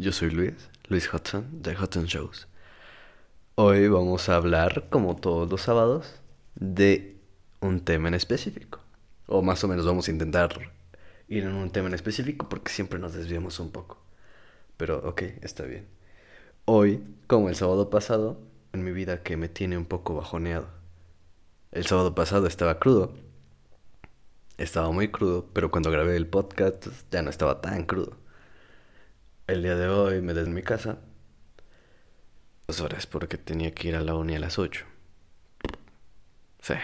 Yo soy Luis, Luis Hudson, de Hudson Shows. Hoy vamos a hablar, como todos los sábados, de un tema en específico. O más o menos vamos a intentar ir en un tema en específico porque siempre nos desviamos un poco. Pero ok, está bien. Hoy, como el sábado pasado, en mi vida que me tiene un poco bajoneado. El sábado pasado estaba crudo. Estaba muy crudo, pero cuando grabé el podcast ya no estaba tan crudo. El día de hoy me desde mi casa. Dos horas porque tenía que ir a la uni a las 8. Sí.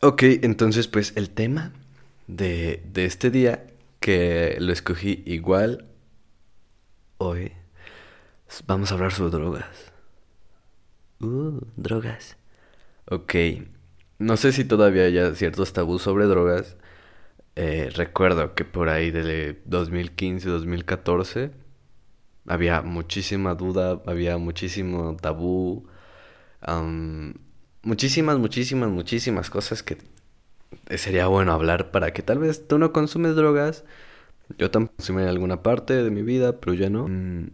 Ok, entonces pues el tema de, de este día que lo escogí igual hoy. Vamos a hablar sobre drogas. Uh, drogas. Ok. No sé si todavía hay ciertos tabús sobre drogas. Eh, recuerdo que por ahí de 2015, 2014 había muchísima duda, había muchísimo tabú, muchísimas, muchísimas, muchísimas cosas que sería bueno hablar para que tal vez tú no consumes drogas, yo también consumí en alguna parte de mi vida, pero ya no. Mm,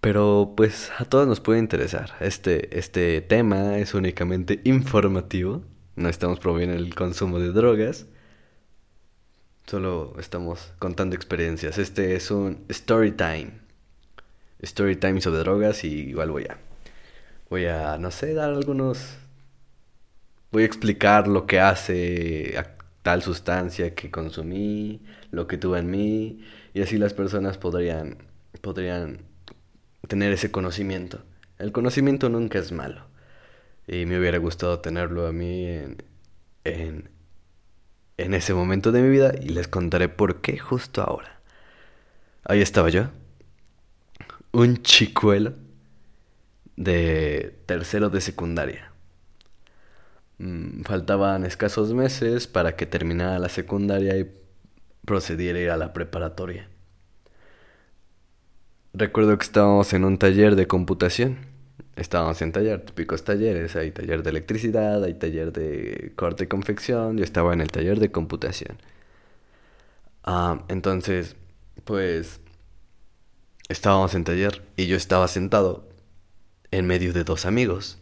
pero pues a todos nos puede interesar. Este, este tema es únicamente informativo. No estamos promoviendo el consumo de drogas. Solo estamos contando experiencias. Este es un story time. Story time sobre drogas y igual voy a... Voy a, no sé, dar algunos... Voy a explicar lo que hace tal sustancia que consumí, lo que tuve en mí. Y así las personas podrían... Podrían tener ese conocimiento. El conocimiento nunca es malo. Y me hubiera gustado tenerlo a mí en, en, en ese momento de mi vida y les contaré por qué justo ahora. Ahí estaba yo, un chicuelo de tercero de secundaria. Mm, faltaban escasos meses para que terminara la secundaria y procediera a ir a la preparatoria. Recuerdo que estábamos en un taller de computación. Estábamos en taller, típicos talleres. Hay taller de electricidad, hay taller de corte y confección. Yo estaba en el taller de computación. Ah, entonces, pues, estábamos en taller y yo estaba sentado en medio de dos amigos.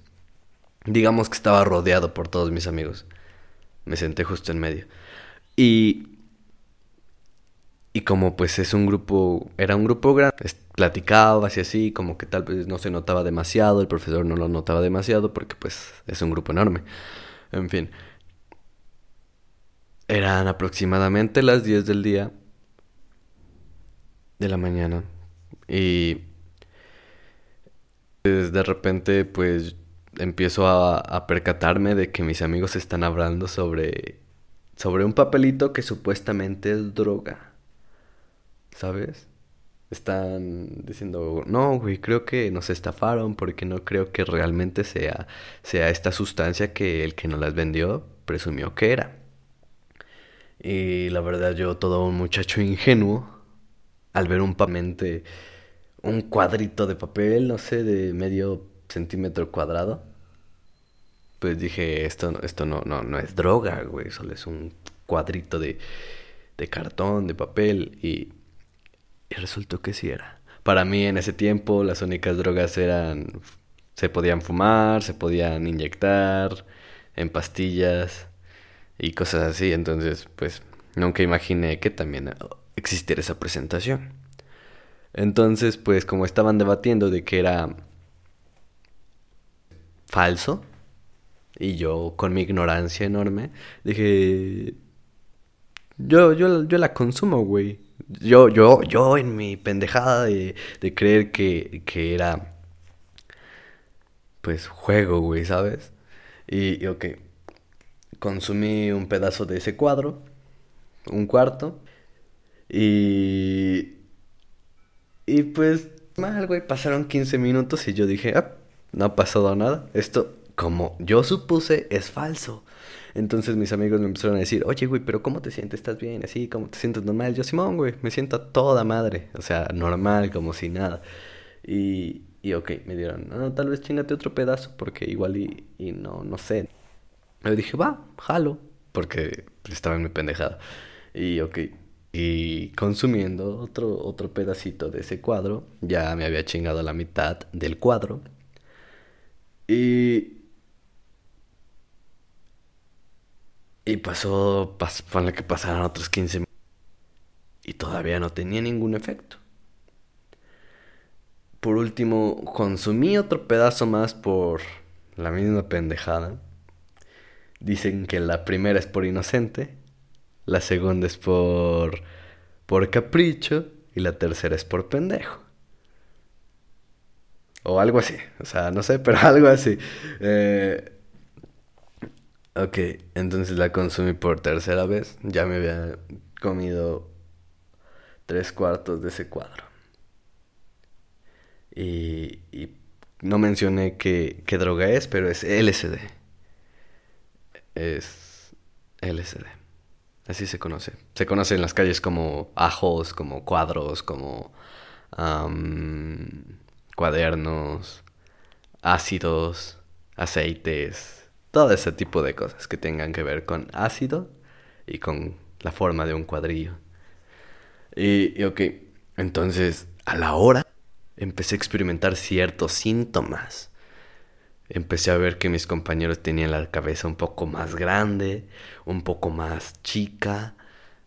Digamos que estaba rodeado por todos mis amigos. Me senté justo en medio. Y y como pues es un grupo, era un grupo grande, platicaba así así, como que tal vez no se notaba demasiado, el profesor no lo notaba demasiado porque pues es un grupo enorme. En fin. Eran aproximadamente las 10 del día de la mañana y pues, de repente pues empiezo a, a percatarme de que mis amigos están hablando sobre sobre un papelito que supuestamente es droga. ¿Sabes? Están diciendo, no, güey, creo que nos estafaron porque no creo que realmente sea, sea esta sustancia que el que nos las vendió presumió que era. Y la verdad yo, todo un muchacho ingenuo, al ver un pamente, un cuadrito de papel, no sé, de medio centímetro cuadrado, pues dije, esto, esto no, no, no es droga, güey, solo es un cuadrito de, de cartón, de papel y y resultó que sí era. Para mí en ese tiempo las únicas drogas eran... Se podían fumar, se podían inyectar en pastillas y cosas así. Entonces, pues nunca imaginé que también existiera esa presentación. Entonces, pues como estaban debatiendo de que era falso, y yo con mi ignorancia enorme, dije, yo, yo, yo la consumo, güey. Yo, yo, yo en mi pendejada de, de creer que, que era, pues, juego, güey, ¿sabes? Y, y, ok, consumí un pedazo de ese cuadro, un cuarto, y... Y pues, mal, güey, pasaron 15 minutos y yo dije, ah, no ha pasado nada. Esto, como yo supuse, es falso. Entonces mis amigos me empezaron a decir, oye, güey, pero ¿cómo te sientes? ¿Estás bien? ¿Así? ¿Cómo te sientes normal? Yo, Simón, güey, me siento toda madre. O sea, normal, como si nada. Y, y ok, me dieron, no, tal vez chingate otro pedazo, porque igual y, y no, no sé. Yo dije, va, jalo, porque estaba en mi pendejada. Y ok, y consumiendo otro, otro pedacito de ese cuadro. Ya me había chingado la mitad del cuadro. Y... Y pasó, pas, que pasaron otros 15 minutos. Y todavía no tenía ningún efecto. Por último, consumí otro pedazo más por la misma pendejada. Dicen que la primera es por inocente, la segunda es por por capricho y la tercera es por pendejo. O algo así, o sea, no sé, pero algo así. Eh, ok, entonces la consumí por tercera vez. Ya me había comido tres cuartos de ese cuadro. Y, y no mencioné qué, qué droga es, pero es LSD. Es LSD. Así se conoce. Se conoce en las calles como ajos, como cuadros, como cuadernos, ácidos, aceites, todo ese tipo de cosas que tengan que ver con ácido y con la forma de un cuadrillo. Y, ok, entonces a la hora empecé a experimentar ciertos síntomas empecé a ver que mis compañeros tenían la cabeza un poco más grande, un poco más chica,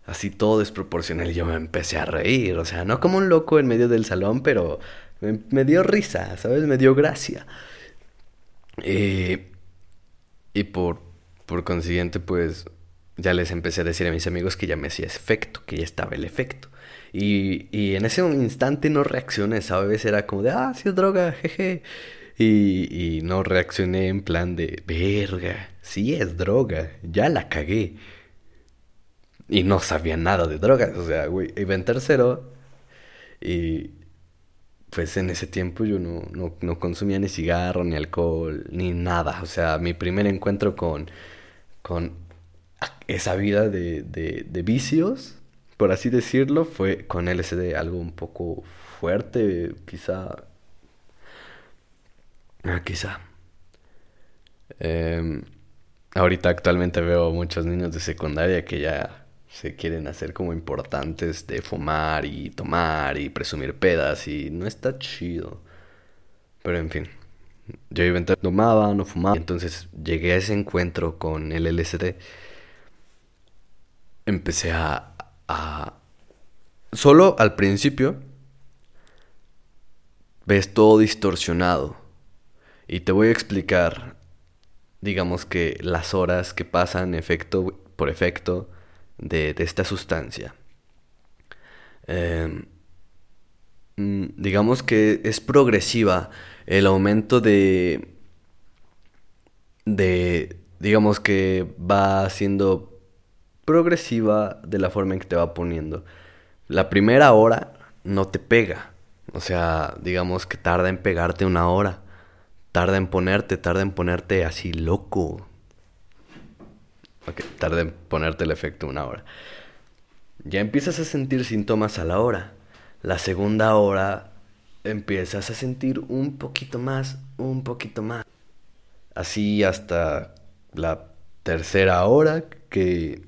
así todo desproporcional. Y yo me empecé a reír, o sea, no como un loco en medio del salón, pero me, dio risa, ¿sabes? Me dio gracia. Eh, y por, por consiguiente, pues ya les empecé a decir a mis amigos que ya me hacía efecto, que ya estaba el efecto. Y, y en ese instante no reaccioné, ¿sabes? Era como de, ah, sí es droga, jeje. Y, y no reaccioné en plan de, verga, sí es droga, ya la cagué. Y no sabía nada de drogas, o sea, güey, iba en tercero y pues en ese tiempo yo no, no, consumía ni cigarro, ni alcohol, ni nada. O sea, mi primer encuentro con, con esa vida de, de, de vicios, por así decirlo, fue con LSD, algo un poco fuerte, quizá Ah, quizá. Em, ahorita actualmente veo muchos niños de secundaria que ya se quieren hacer como importantes de fumar y tomar y presumir pedas y no está chido. Pero en fin, yo iba a entrar, tomaba, no fumaba. Entonces llegué a ese encuentro con el LSD. Empecé a, a... Solo al principio ves todo distorsionado y te voy a explicar, digamos que las horas que pasan efecto por efecto de, esta sustancia. Em, mm, digamos que es progresiva el aumento de de digamos que va siendo progresiva de la forma en que te va poniendo. La primera hora no te pega, o sea, digamos que tarda en pegarte una hora tarda en ponerte, tarda en ponerte así loco. Ok, tarda en ponerte el efecto una hora. Ya empiezas a sentir síntomas a la hora. La segunda hora empiezas a sentir un poquito más, un poquito más. Así hasta la tercera hora, que,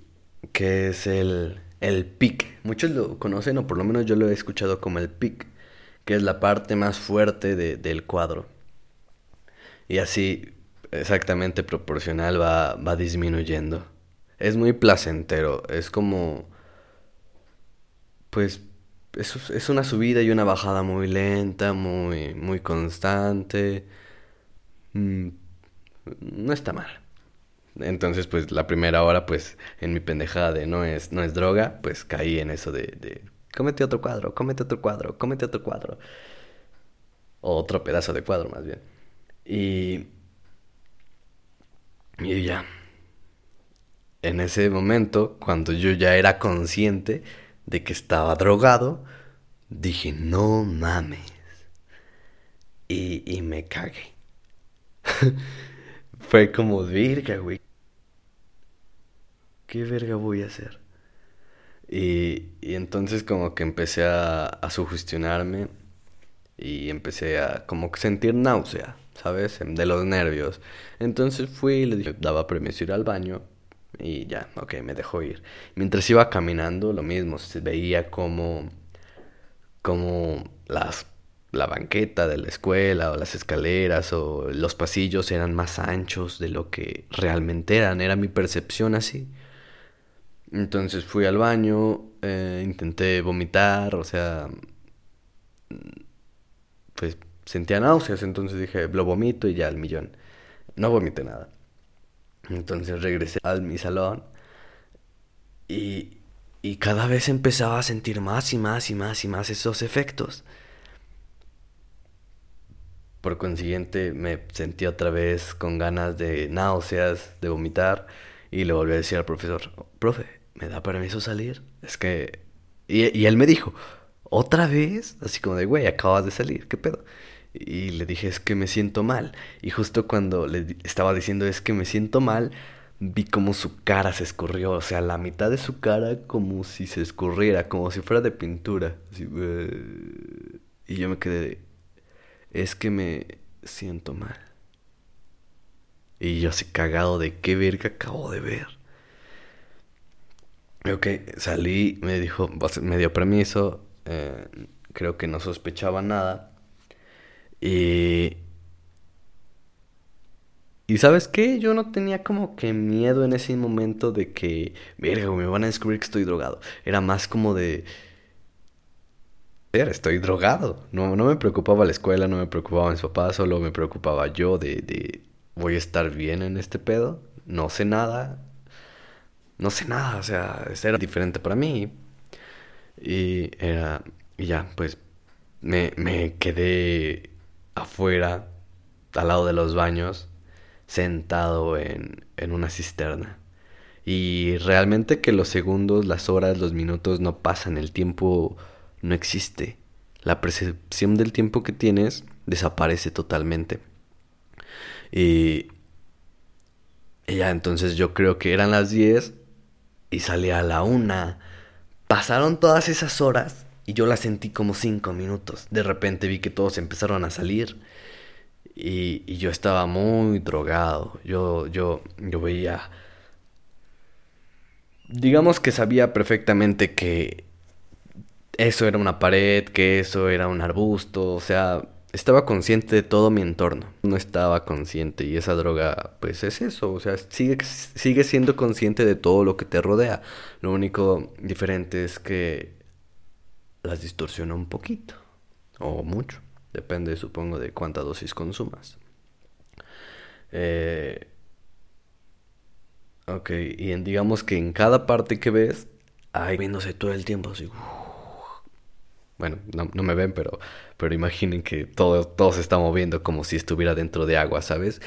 que es el, el pic. Muchos lo conocen, o por lo menos yo lo he escuchado como el pic, que es la parte más fuerte del cuadro. Y así, exactamente proporcional, va, va disminuyendo. Es muy placentero, es como... Pues es, es una subida y una bajada muy lenta, muy, muy constante. Mm, no está mal. Entonces, pues la primera hora, pues en mi pendejada de no es, no es droga, pues caí en eso de, de cómete otro cuadro, cómete otro cuadro, cómete otro cuadro. O otro pedazo de cuadro más bien. Y, y ya, en ese momento, cuando yo ya era consciente de que estaba drogado, dije, no mames. Y, y me cagué. Fue como, verga, güey. ¿Qué verga voy a hacer? Y, y entonces como que empecé a, a sugestionarme y empecé a como sentir náusea. ¿Sabes? De los nervios. Entonces fui y le dije, daba permiso ir al baño Y ya, ok, me dejó ir. Mientras iba caminando, lo mismo, se veía como, como las, la banqueta de la escuela o las escaleras o los pasillos eran más anchos de lo que realmente eran. Era mi percepción así. Entonces fui al baño, eh, intenté vomitar, o sea, pues sentía náuseas, entonces dije, lo vomito y ya al millón. No vomité nada. Entonces regresé a mi salón y, y cada vez empezaba a sentir más y más y más y más esos efectos. Por consiguiente me sentí otra vez con ganas de náuseas, de vomitar y le volví a decir al profesor, profe, ¿me da permiso salir? Es que... Y, y él me dijo, ¿otra vez? Así como de, güey, acabas de salir, ¿qué pedo? Y le dije, es que me siento mal. Y justo cuando le estaba diciendo, es que me siento mal, vi como su cara se escurrió. O sea, la mitad de su cara como si se escurriera, como si fuera de pintura. y yo me quedé, es que me siento mal. Y yo así cagado de qué verga acabo de ver. Ok, salí, me dijo, me dio permiso, eh, creo que no sospechaba nada. Y... Y sabes qué, yo no tenía como que miedo en ese momento de que, verga, me van a descubrir que estoy drogado. Era más como de, estoy drogado. No, no me preocupaba la escuela, no me preocupaba mis papás, solo me preocupaba yo de, de, voy a estar bien en este pedo. No sé nada. No sé nada, o sea, era diferente para mí. Y era, y ya, pues me, me quedé afuera, al lado de los baños, sentado en, en una cisterna. Y realmente que los segundos, las horas, los minutos no pasan, el tiempo no existe. La percepción del tiempo que tienes desaparece totalmente. Y, ya entonces yo creo que eran las 10 y salí a la una. Pasaron todas esas horas y yo la sentí como cinco minutos. De repente vi que todos empezaron a salir y, yo estaba muy drogado. Yo, yo, yo veía... Digamos que sabía perfectamente que eso era una pared, que eso era un arbusto, o sea, estaba consciente de todo mi entorno. No estaba consciente y esa droga, pues es eso, o sea, sigue, sigue siendo consciente de todo lo que te rodea. Lo único diferente es que las distorsiona un poquito o mucho. Depende, supongo, de cuánta dosis consumas. Eh, ok, y digamos que en cada parte que ves, hay viéndose todo el tiempo así. bueno, no, no, me ven, pero, pero imaginen que todo, todo se está moviendo como si estuviera dentro de agua, ¿sabes?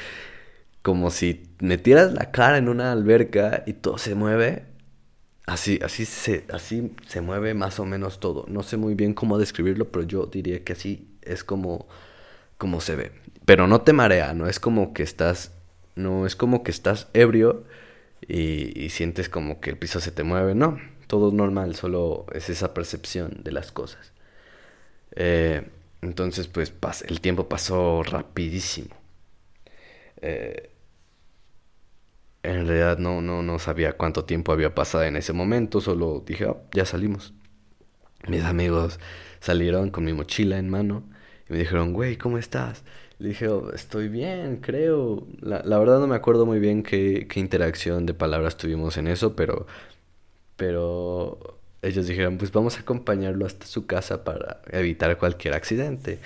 Como si metieras la cara en una alberca y todo se mueve Así, así, se, así se mueve más o menos todo. No sé muy bien cómo describirlo, pero yo diría que así es como, como se ve. Pero no te marea, no es como que estás, no es como que estás ebrio y, sientes como que el piso se te mueve. No, todo normal, solo es esa percepción de las cosas. Eh, entonces, pues el tiempo pasó rapidísimo. Eh, en realidad no, no, no sabía cuánto tiempo había pasado en ese momento, solo dije, oh, ya salimos. Mis amigos salieron con mi mochila en mano y me dijeron, güey, ¿cómo estás? Le dije, oh, estoy bien, creo. La, la, verdad no me acuerdo muy bien qué, qué interacción de palabras tuvimos en eso, pero, pero ellos dijeron, pues vamos a acompañarlo hasta su casa para evitar cualquier accidente.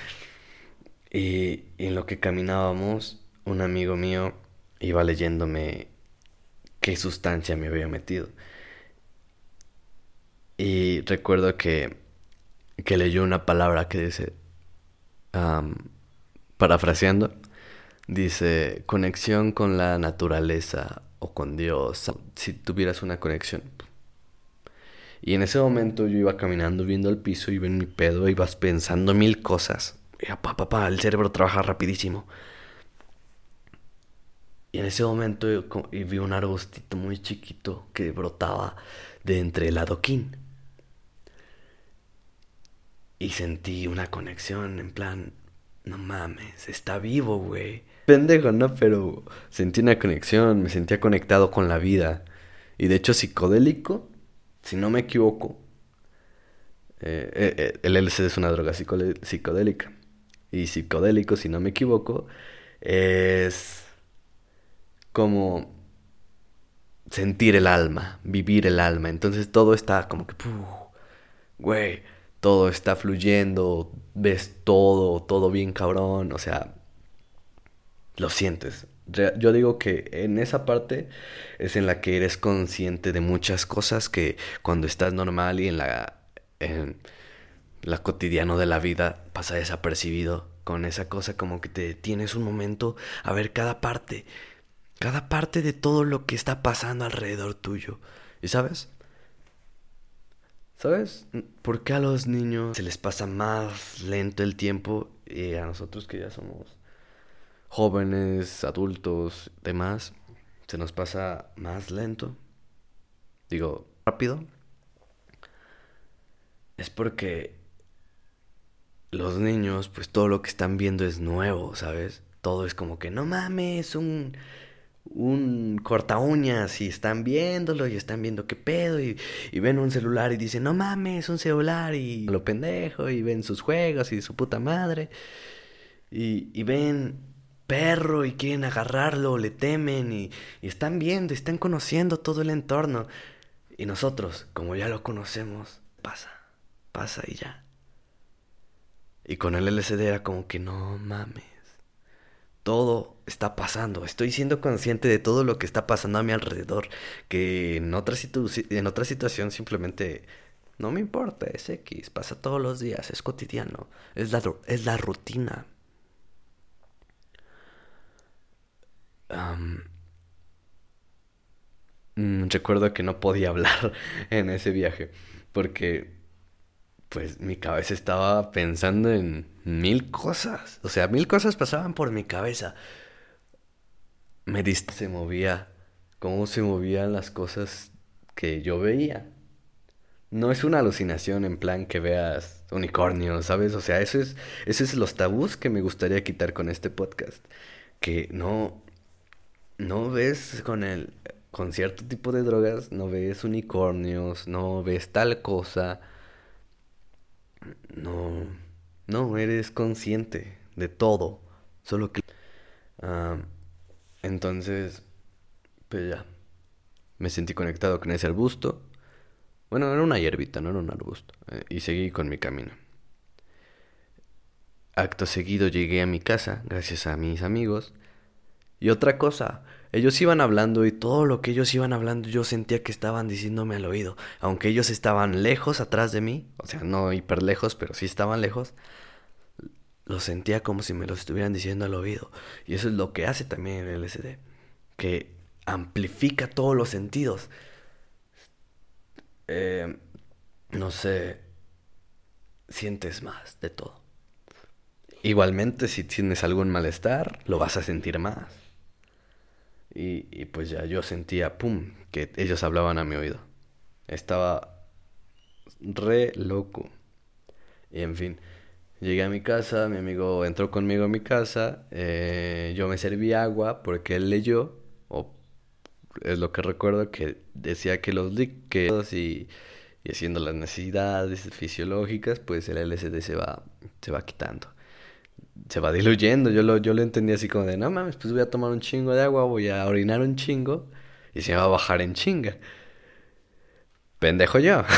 Y, y en lo que caminábamos, un amigo mío iba leyéndome qué sustancia me había metido. Y recuerdo que, que leyó una palabra que dice, parafraseando, dice conexión con la naturaleza o con Dios, si tuvieras una conexión. Y en ese momento yo iba caminando viendo el piso, iba en mi pedo, ibas pensando mil cosas. Pa, pa, el cerebro trabaja rapidísimo. Y en ese momento vi un arbustito muy chiquito que brotaba de entre el adoquín. Y sentí una conexión, en plan, no mames, está vivo, güey. Pendejo, ¿no? Pero sentí una conexión, me sentía conectado con la vida. Y de hecho psicodélico, si no me equivoco, eh, eh, eh, el LSD es una droga psicodélica. Y psicodélico, si no me equivoco, es como sentir el alma, vivir el alma. Entonces todo está como que, güey, todo está fluyendo, ves todo, todo bien cabrón, o sea, lo sientes. Yo digo que en esa parte es en la que eres consciente de muchas cosas que cuando estás normal y en la, en la cotidiano de la vida pasa desapercibido. Con esa cosa como que te tienes un momento a ver cada parte, cada parte de todo lo que está pasando alrededor tuyo. ¿Y sabes? ¿Sabes? ¿Por qué a los niños se les pasa más lento el tiempo y a nosotros que ya somos jóvenes, adultos, demás, se nos pasa más lento? Digo, rápido. Es porque los niños, pues todo lo que están viendo es nuevo, ¿sabes? Todo es como que, no mames, un un corta uñas y están viéndolo y están viendo qué pedo y, ven un celular y dicen, no mames, un celular y lo pendejo y ven sus juegos y su puta madre. Y, y ven perro y quieren agarrarlo, le temen y, y están viendo, están conociendo todo el entorno. Y nosotros, como ya lo conocemos, pasa, pasa y ya. Y con el LCD era como que no mames todo está pasando. Estoy siendo consciente de todo lo que está pasando a mi alrededor. Que en otra, en otra situación simplemente no me importa, es X, pasa todos los días, es cotidiano, es la, es la rutina. Mm, recuerdo que no podía hablar en ese viaje porque pues mi cabeza estaba pensando en mil cosas. O sea, mil cosas pasaban por mi cabeza. Me diste, se movía, cómo se movían las cosas que yo veía. No es una alucinación en plan que veas unicornios, ¿sabes? O sea, eso es, eso es los tabús que me gustaría quitar con este podcast. Que no, no ves con el, con cierto tipo de drogas, no ves unicornios, no ves tal cosa no, no, eres consciente de todo, solo que... Ah, entonces, pues ya, me sentí conectado con ese arbusto. Bueno, era una hierbita, no era un arbusto. Eh, y seguí con mi camino. Acto seguido llegué a mi casa, gracias a mis amigos. Y otra cosa, ellos iban hablando y todo lo que ellos iban hablando yo sentía que estaban diciéndome al oído. Aunque ellos estaban lejos atrás de mí, o sea, no hiper lejos, pero sí estaban lejos, lo sentía como si me lo estuvieran diciendo al oído. Y eso es lo que hace también el LSD, que amplifica todos los sentidos. Eh, no sé, sientes más de todo. Igualmente, si tienes algún malestar, lo vas a sentir más. Y, pues ya yo sentía, ¡pum!, que ellos hablaban a mi oído. Estaba re loco. Y en fin, llegué a mi casa, mi amigo entró conmigo a mi casa, eh, yo me serví agua porque él leyó, o es lo que recuerdo, que decía que los líquidos y, y haciendo las necesidades fisiológicas, pues el LSD se va, se va quitando se va diluyendo. Yo lo, yo lo entendí así como de, no mames, pues voy a tomar un chingo de agua, voy a orinar un chingo y se va a bajar en chinga. Pendejo yo.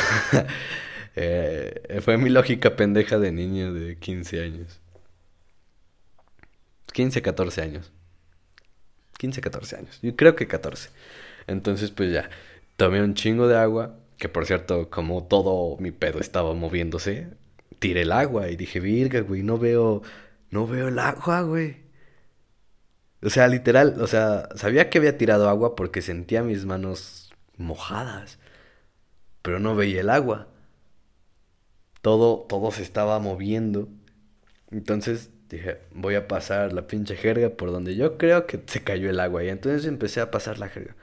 Eh, fue mi lógica pendeja de niño de 15 años. 15, 14 años. 15, 14 años. Yo creo que 14. Entonces, pues ya, tomé un chingo de agua, que por cierto, como todo mi pedo estaba moviéndose, tiré el agua y dije, virga, güey, no veo no veo el agua, güey. O sea, literal, o sea, sabía que había tirado agua porque sentía mis manos mojadas, pero no veía el agua. Todo, todo se estaba moviendo. Entonces dije, voy a pasar la pinche jerga por donde yo creo que se cayó el agua. Y entonces empecé a pasar la jerga.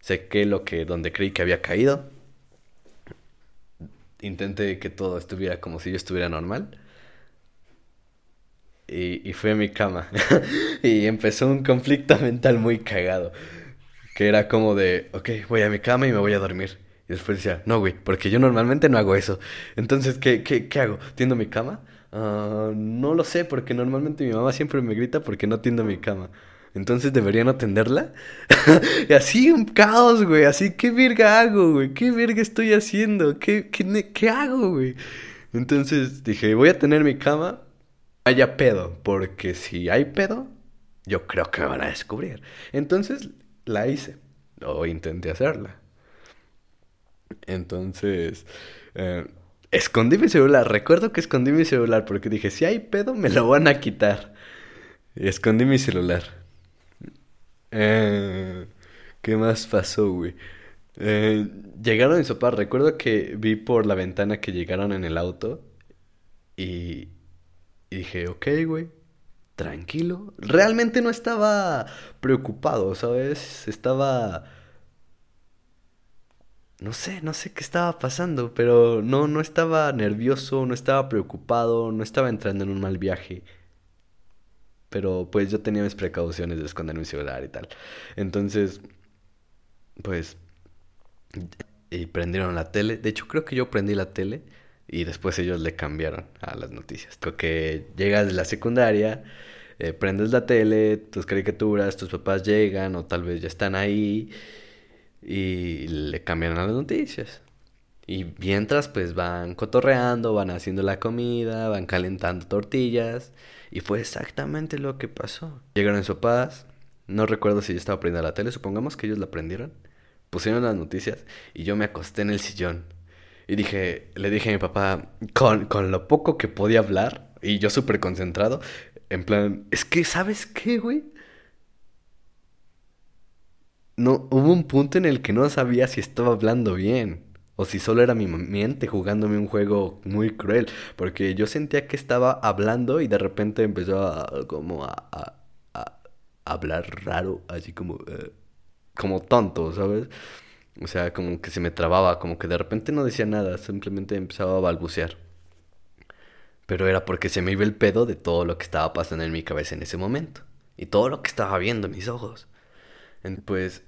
Sequé lo que, donde creí que había caído. Intenté que todo estuviera como si yo estuviera normal y, y fui a mi cama. y empezó un conflicto mental muy cagado. que era como de, ok, voy a mi cama y me voy a dormir. Y después decía, no, güey, porque yo normalmente no hago eso. Entonces, ¿qué, qué, qué hago? ¿Tiendo mi cama? Ah, no lo sé, porque normalmente mi mamá siempre me grita porque no tiendo mi cama. Entonces debería no tenderla. y así un caos, güey. Así, ¿qué verga hago, güey? ¿Qué verga estoy haciendo? ¿Qué, qué, qué hago, güey? Entonces dije, voy a tener mi cama. Haya pedo. Porque si hay pedo, yo creo que me van a descubrir. Entonces la hice. O intenté hacerla. Entonces, eh, escondí mi celular. Recuerdo que escondí mi celular porque dije, si hay pedo, me lo van a quitar. Y escondí mi celular. Eh, ¿Qué más pasó, güey? Eh, llegaron mis papás. Recuerdo que vi por la ventana que llegaron en el auto. Y, y dije, ok, güey. Tranquilo. Realmente no estaba preocupado, ¿sabes? Estaba no sé, no sé qué estaba pasando, pero no, no estaba nervioso, no estaba preocupado, no estaba entrando en un mal viaje. Pero pues yo tenía mis precauciones de esconder mi celular y tal. Entonces, pues, y prendieron la tele. De hecho, creo que yo prendí la tele y después ellos le cambiaron a las noticias. Creo llegas de la secundaria, eh, prendes la tele, tus caricaturas, tus papás llegan o tal vez ya están ahí y le cambian a las noticias. Y mientras pues van cotorreando, van haciendo la comida, van calentando tortillas. Y fue exactamente lo que pasó. Llegaron en paz no recuerdo si yo estaba prendiendo la tele, supongamos que ellos la prendieron. Pusieron las noticias y yo me acosté en el sillón. Y dije, le dije a mi papá, con, con lo poco que podía hablar, y yo súper concentrado, en plan, es que, ¿sabes qué, güey? no, hubo un punto en el que no sabía si estaba hablando bien o si solo era mi mente jugándome un juego muy cruel, porque yo sentía que estaba hablando y de repente empezó a como a, a, hablar raro, así como eh, como tonto, ¿sabes? O sea, como que se me trababa, como que de repente no decía nada, simplemente empezaba a balbucear. Pero era porque se me iba el pedo de todo lo que estaba pasando en mi cabeza en ese momento. Y todo lo que estaba viendo en mis ojos. Pues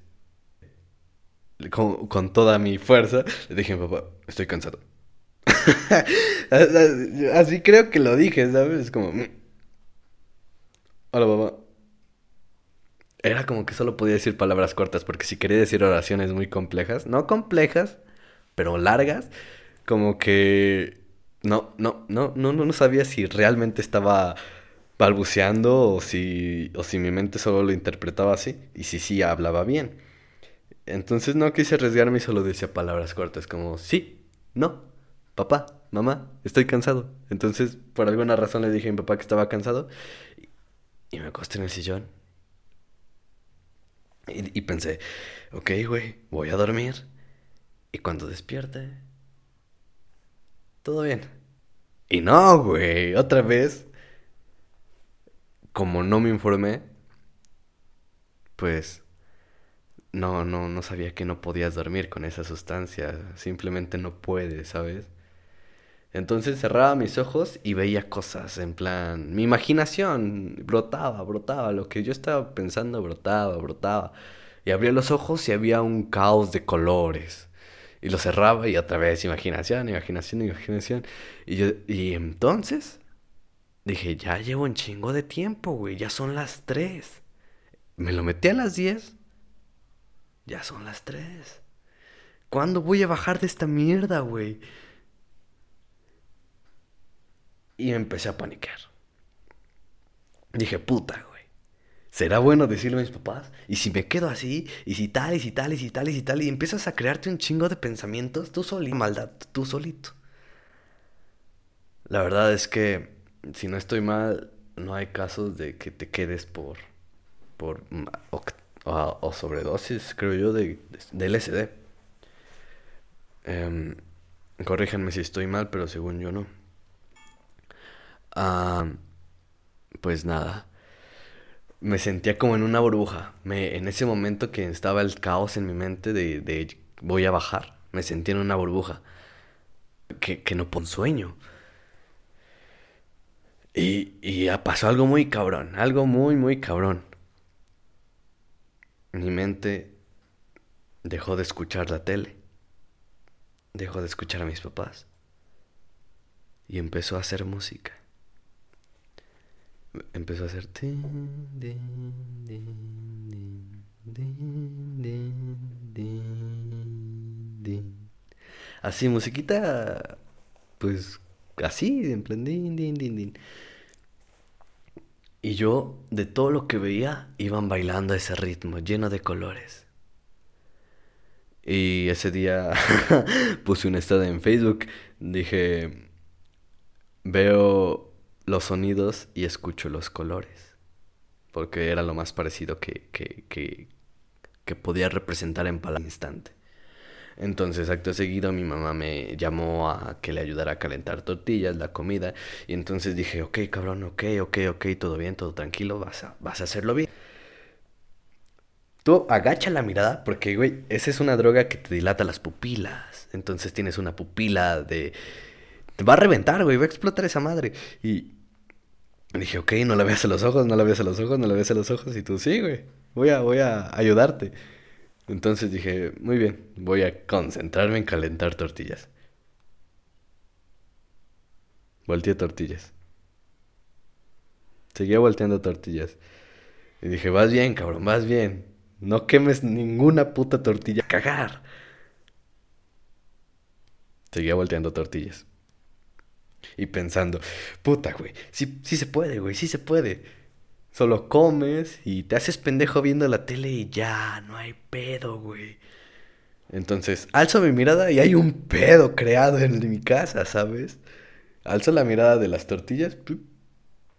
con, toda mi fuerza, le dije a papá, estoy cansado. Así creo que lo dije, ¿sabes? Es como... Mm". Hola, papá. Era como que solo podía decir palabras cortas, porque si quería decir oraciones muy complejas, no complejas, pero largas, como que... No, no, no, no, no sabía si realmente estaba balbuceando o si, o si mi mente solo lo interpretaba así, y si sí hablaba bien. Entonces no quise arriesgarme y solo decía palabras cortas como sí, no, papá, mamá, estoy cansado. Entonces por alguna razón le dije a mi papá que estaba cansado y, me acosté en el sillón. Y, pensé, ok, güey, voy a dormir. Y cuando despierte, todo bien. Y no, güey, otra vez, como no me informé, pues no, no, no sabía que no podías dormir con esa sustancia. Simplemente no puedes, ¿sabes? Entonces cerraba mis ojos y veía cosas, en plan, mi imaginación brotaba, brotaba, lo que yo estaba pensando brotaba, brotaba. Y abría los ojos y había un caos de colores. Y lo cerraba y otra vez imaginación, imaginación, imaginación. Y, yo, y entonces dije, ya llevo un chingo de tiempo, güey, ya son las tres. Me lo metí a las diez ya son las tres. ¿Cuándo voy a bajar de esta mierda, güey? Y me empecé a paniquear. Dije, puta, güey. ¿Será bueno decirle a mis papás? ¿Y si me quedo así? ¿Y si tal, y si tal, y si tal, y si tal? Y empiezas a crearte un chingo de pensamientos tú solito. Maldad, tú solito. La verdad es que, si no estoy mal, no hay casos de que te quedes por... por o, sobredosis, creo yo, de, de LSD. Em, corríjanme si estoy mal, pero según yo no. Pues nada. Me sentía como en una burbuja. Me, en ese momento que estaba el caos en mi mente de, de voy a bajar, me sentía en una burbuja. Que, que no pon sueño. Y, y pasó algo muy cabrón, algo muy, muy cabrón mi mente dejó de escuchar la tele, dejó de escuchar a mis papás y empezó a hacer música. Empezó a hacer... Así, musiquita, pues así, en plan... Din, din, din. Y yo, de todo lo que veía, iban bailando a ese ritmo, lleno de colores. Y ese día puse un estado en Facebook. Dije, veo los sonidos y escucho los colores. Porque era lo más parecido que, que, que, podía representar en palabras instante. Entonces, acto seguido, mi mamá me llamó a que le ayudara a calentar tortillas, la comida. Y entonces dije, ok, cabrón, ok, ok, ok, todo bien, todo tranquilo, vas a, vas a hacerlo bien. Tú agacha la mirada porque, güey, esa es una droga que te dilata las pupilas. Entonces tienes una pupila de... Te va a reventar, güey, va a explotar esa madre. Y dije, ok, no la veas a los ojos, no la veas a los ojos, no la veas a los ojos. Y tú, sí, güey, voy a, voy a ayudarte. Entonces dije, muy bien, voy a concentrarme en calentar tortillas. Volteé tortillas. Seguía volteando tortillas. Y dije, vas bien, cabrón, vas bien. No quemes ninguna puta tortilla. Cagar. Seguía volteando tortillas. Y pensando, puta, güey, sí, sí se puede, güey, sí se puede. Solo comes y te haces pendejo viendo la tele y ya, no hay pedo, güey. Entonces, alzo mi mirada y hay un pedo creado en mi casa, ¿sabes? Alzo la mirada de las tortillas,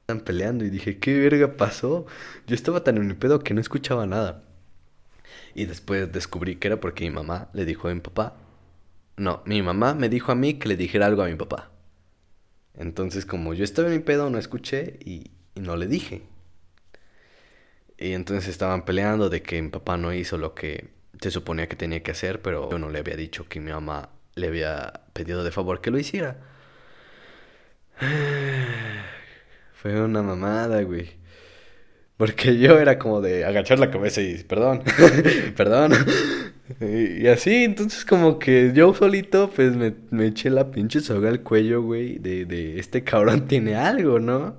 están peleando y dije, ¿qué verga pasó? Yo estaba tan en mi pedo que no escuchaba nada. Y después descubrí que era porque mi mamá le dijo a mi papá. No, mi mamá me dijo a mí que le dijera algo a mi papá. Entonces, como yo estaba en mi pedo, no escuché y, y no le dije. Y entonces estaban peleando de que mi papá no hizo lo que se suponía que tenía que hacer, pero yo no le había dicho que mi mamá le había pedido de favor que lo hiciera. Fue una mamada, güey. Porque yo era como de agachar la cabeza y perdón, perdón. Y, así, entonces como que yo solito pues me, me eché la pinche soga al cuello, güey, de, de este cabrón tiene algo, ¿no?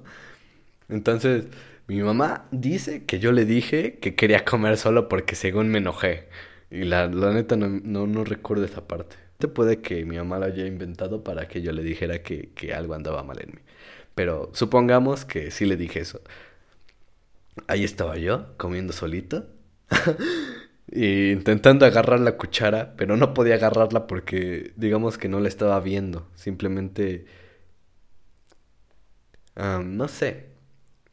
Entonces... Mi mamá dice que yo le dije que quería comer solo porque según me enojé. Y la, la neta no, no, recuerdo esa parte. Te puede que mi mamá lo haya inventado para que yo le dijera que, que algo andaba mal en mí. Pero supongamos que sí le dije eso. Ahí estaba yo, comiendo solito. y intentando agarrar la cuchara, pero no podía agarrarla porque digamos que no la estaba viendo. Simplemente... no sé,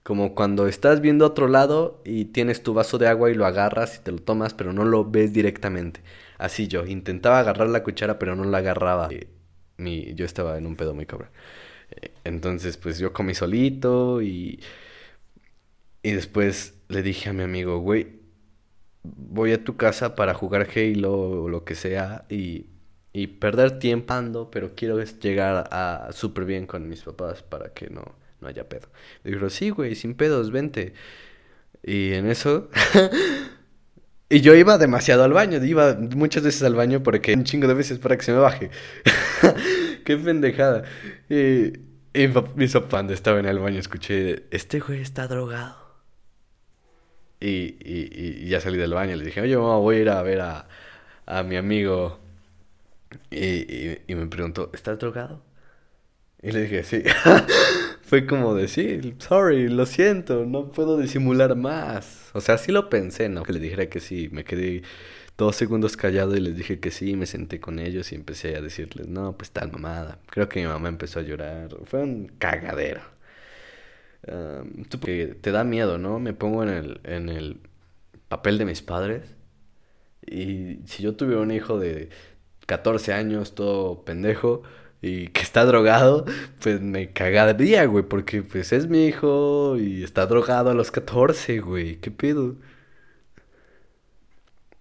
como cuando estás viendo otro lado y tienes tu vaso de agua y lo agarras y te lo tomas, pero no lo ves directamente. Así yo, intentaba agarrar la cuchara, pero no la agarraba. Mi, yo estaba en un pedo muy cabrón. Eh, entonces, pues yo comí solito y... Y después le dije a mi amigo, güey, voy a tu casa para jugar Halo o lo que sea y, y perder tiempo, pero quiero llegar a súper bien con mis papás para que no no haya pedo. Le digo, sí, güey, sin pedos, vente. Y en eso... y yo iba demasiado al baño, iba muchas veces al baño porque un chingo de veces para que se me baje. Qué pendejada. Y, y mi sopando estaba en el baño, escuché, este güey está drogado. Y, y, y, ya salí del baño, le dije, oye, mamá, voy a ir a ver a, a mi amigo. Y, y, me preguntó, ¿estás drogado? Y le dije, sí. Fue como decir, sorry, lo siento, no puedo disimular más. O sea, sí lo pensé, ¿no? Que le dijera que sí. Me quedé dos segundos callado y les dije que sí. Me senté con ellos y empecé a decirles, no, pues tal mamada. Creo que mi mamá empezó a llorar. Fue un cagadero. Te da miedo, ¿no? Me pongo en el, en el papel de mis padres. Y si yo tuviera un hijo de 14 años, todo pendejo y que está drogado, pues me cagaría, güey, porque pues es mi hijo y está drogado a los 14, güey, ¿qué pedo?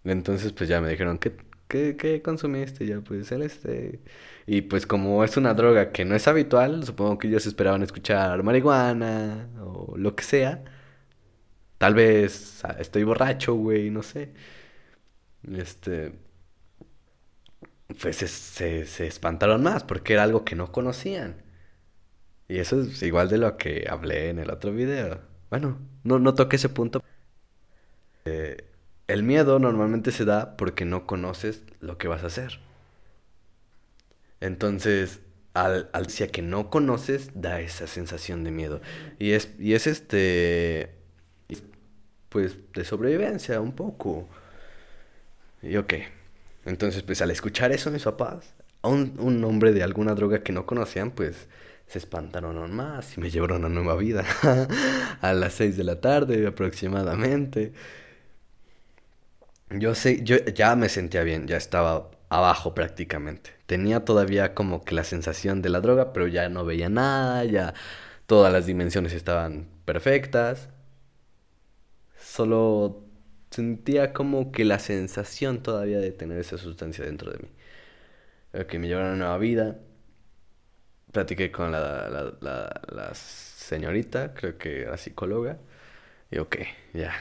Entonces pues ya me dijeron, ¿qué, qué, qué consumiste? Ya pues él este... Y pues como es una droga que no es habitual, supongo que ellos esperaban escuchar marihuana o lo que sea. Tal vez ah, estoy borracho, güey, no sé. este, pues se, se, espantaron más porque era algo que no conocían. Y eso es igual de lo que hablé en el otro video. Bueno, no, no toqué ese punto. Eh, el miedo normalmente se da porque no conoces lo que vas a hacer. Entonces, al, al que no conoces, da esa sensación de miedo. Y es, y es este, pues, de sobrevivencia un poco. Y ok. Entonces, pues al escuchar eso mis papás, a un, hombre de alguna droga que no conocían, pues se espantaron aún más y me llevaron a nueva vida a las 6 de la tarde aproximadamente. Yo sé, yo ya me sentía bien, ya estaba abajo prácticamente. Tenía todavía como que la sensación de la droga, pero ya no veía nada, ya todas las dimensiones estaban perfectas. Solo sentía como que la sensación todavía de tener esa sustancia dentro de mí. Que me llevaron a nueva vida. Platiqué con la, la, la, señorita, creo que era psicóloga. Y ok, ya.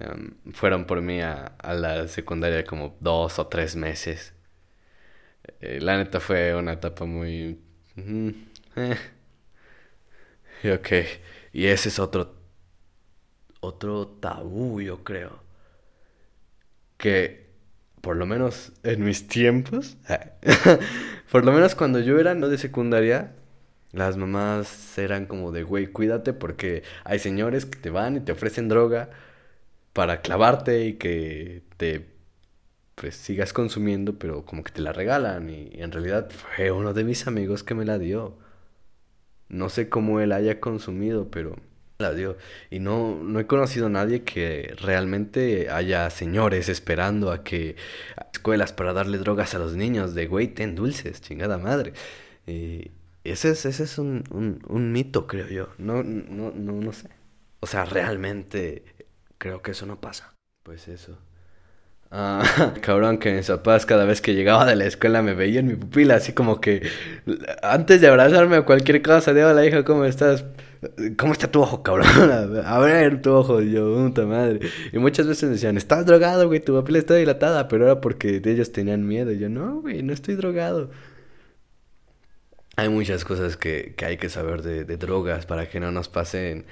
Em, fueron por mí a, la secundaria como dos o tres meses. Eh, la neta fue una etapa muy... Eh. Y ok, y ese es otro otro tabú, yo creo. Que, por lo menos en mis tiempos, por lo menos cuando yo era no de secundaria, las mamás eran como de, güey, cuídate porque hay señores que te van y te ofrecen droga para clavarte y que te pues sigas consumiendo, pero como que te la regalan y en realidad fue uno de mis amigos que me la dio. No sé cómo él haya consumido, pero la dio. Y no, no he conocido a nadie que realmente haya señores esperando a que escuelas para darle drogas a los niños de güey, ten dulces, chingada madre. Ese es, ese es un, un, un mito, creo yo. No, no, no, no sé. O sea, realmente creo que eso no pasa. Pues eso. Ah, cabrón, que mis papás cada vez que llegaba de la escuela me veían mi pupila, así como que antes de abrazarme a cualquier cosa, de la hija, ¿cómo estás? ¿Cómo está tu ojo, cabrón? A ver tu ojo, yo, puta madre. Y muchas veces decían, estás drogado, güey, tu papel está dilatada, pero era porque ellos tenían miedo. Y yo, no, güey, no estoy drogado. Hay muchas cosas que, que hay que saber de, de drogas para que no nos pasen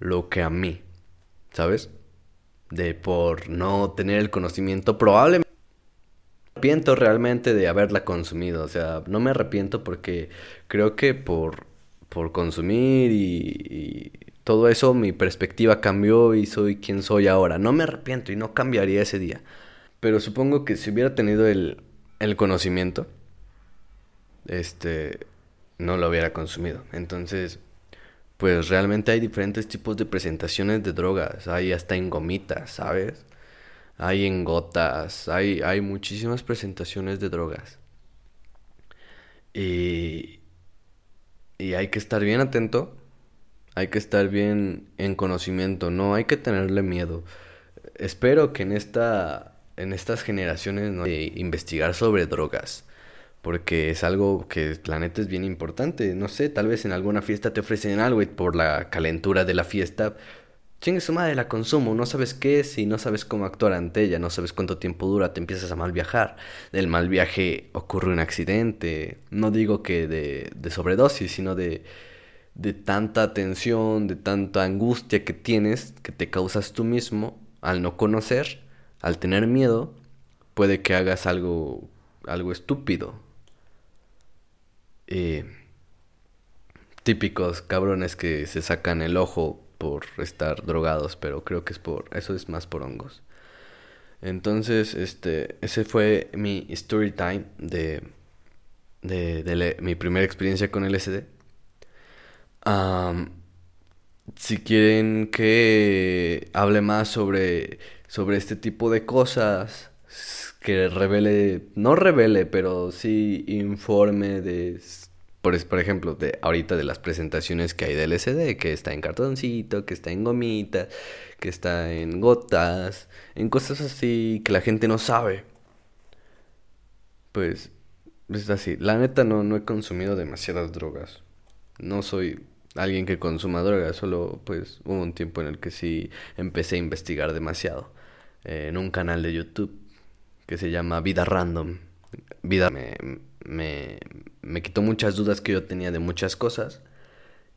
lo que a mí, ¿sabes? De por no tener el conocimiento, probablemente me arrepiento realmente de haberla consumido. O sea, no me arrepiento porque creo que por por consumir y, todo eso, mi perspectiva cambió y soy quien soy ahora. No me arrepiento y no cambiaría ese día. Pero supongo que si hubiera tenido el, el conocimiento, este, no lo hubiera consumido. Entonces, pues realmente hay diferentes tipos de presentaciones de drogas. Hay hasta en gomitas, ¿sabes? Hay en gotas, hay, hay muchísimas presentaciones de drogas. Y, y hay que estar bien atento, hay que estar bien en conocimiento, no hay que tenerle miedo. Espero que en esta en estas generaciones no de investigar sobre drogas, porque es algo que la neta es bien importante. No sé, tal vez en alguna fiesta te ofrecen algo y por la calentura de la fiesta Chingue su madre, la consumo, no sabes qué es y no sabes cómo actuar ante ella, no sabes cuánto tiempo dura, te empiezas a mal viajar. Del mal viaje ocurre un accidente, no digo que de, de sobredosis, sino de, de tanta tensión, de tanta angustia que tienes, que te causas tú mismo al no conocer, al tener miedo, puede que hagas algo, algo estúpido. Eh, típicos cabrones que se sacan el ojo por estar drogados, pero creo que es por eso es más por hongos. Entonces, este, ese fue mi story time de, de, mi primera experiencia con LSD. si quieren que hable más sobre, sobre este tipo de cosas, que revele, no revele, pero sí informe de por, por ejemplo, de ahorita de las presentaciones que hay de LCD, que está en cartoncito, que está en gomita, que está en gotas, en cosas así que la gente no sabe. Pues es así. La neta no, no he consumido demasiadas drogas. No soy alguien que consuma drogas, solo pues hubo un tiempo en el que sí empecé a investigar demasiado. eh, en un canal de YouTube que se llama Vida Random. Vida me, me, me quitó muchas dudas que yo tenía de muchas cosas.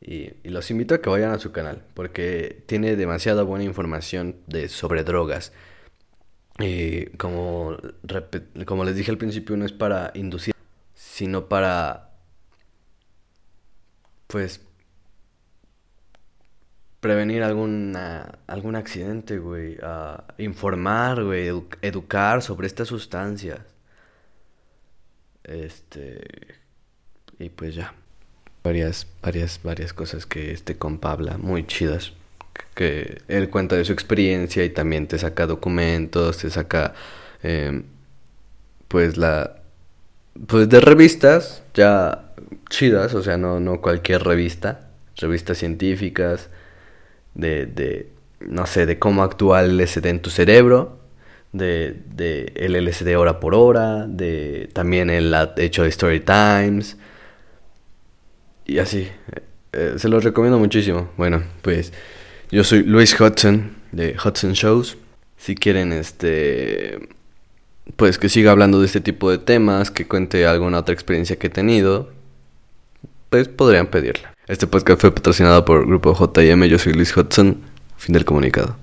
Y, los invito a que vayan a su canal porque tiene demasiada buena información de, sobre drogas. Y como, como les dije al principio, no es para inducir, sino para, pues, prevenir alguna, algún accidente, güey. informar, güey. educar sobre estas sustancias. Este. Y pues ya. Varias, varias, varias cosas que este compa habla, muy chidas. Que él cuenta de su experiencia y también te saca documentos, te saca. Em, pues la. Pues de revistas ya chidas, o sea, no, no cualquier revista. Revistas científicas, de, de, no sé, de cómo actúa el LSD en tu cerebro, de, de el LSD hora por hora, de también el hecho de Story Times, y así. Eh, se los recomiendo muchísimo. Bueno, pues yo soy Luis Hudson de Hudson Shows. Si quieren, este, pues que siga hablando de este tipo de temas, que cuente alguna otra experiencia que he tenido, pues podrían pedirla. Este podcast fue patrocinado por Grupo JM. Yo soy Luis Hudson. Fin del comunicado.